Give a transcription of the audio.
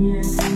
Yeah.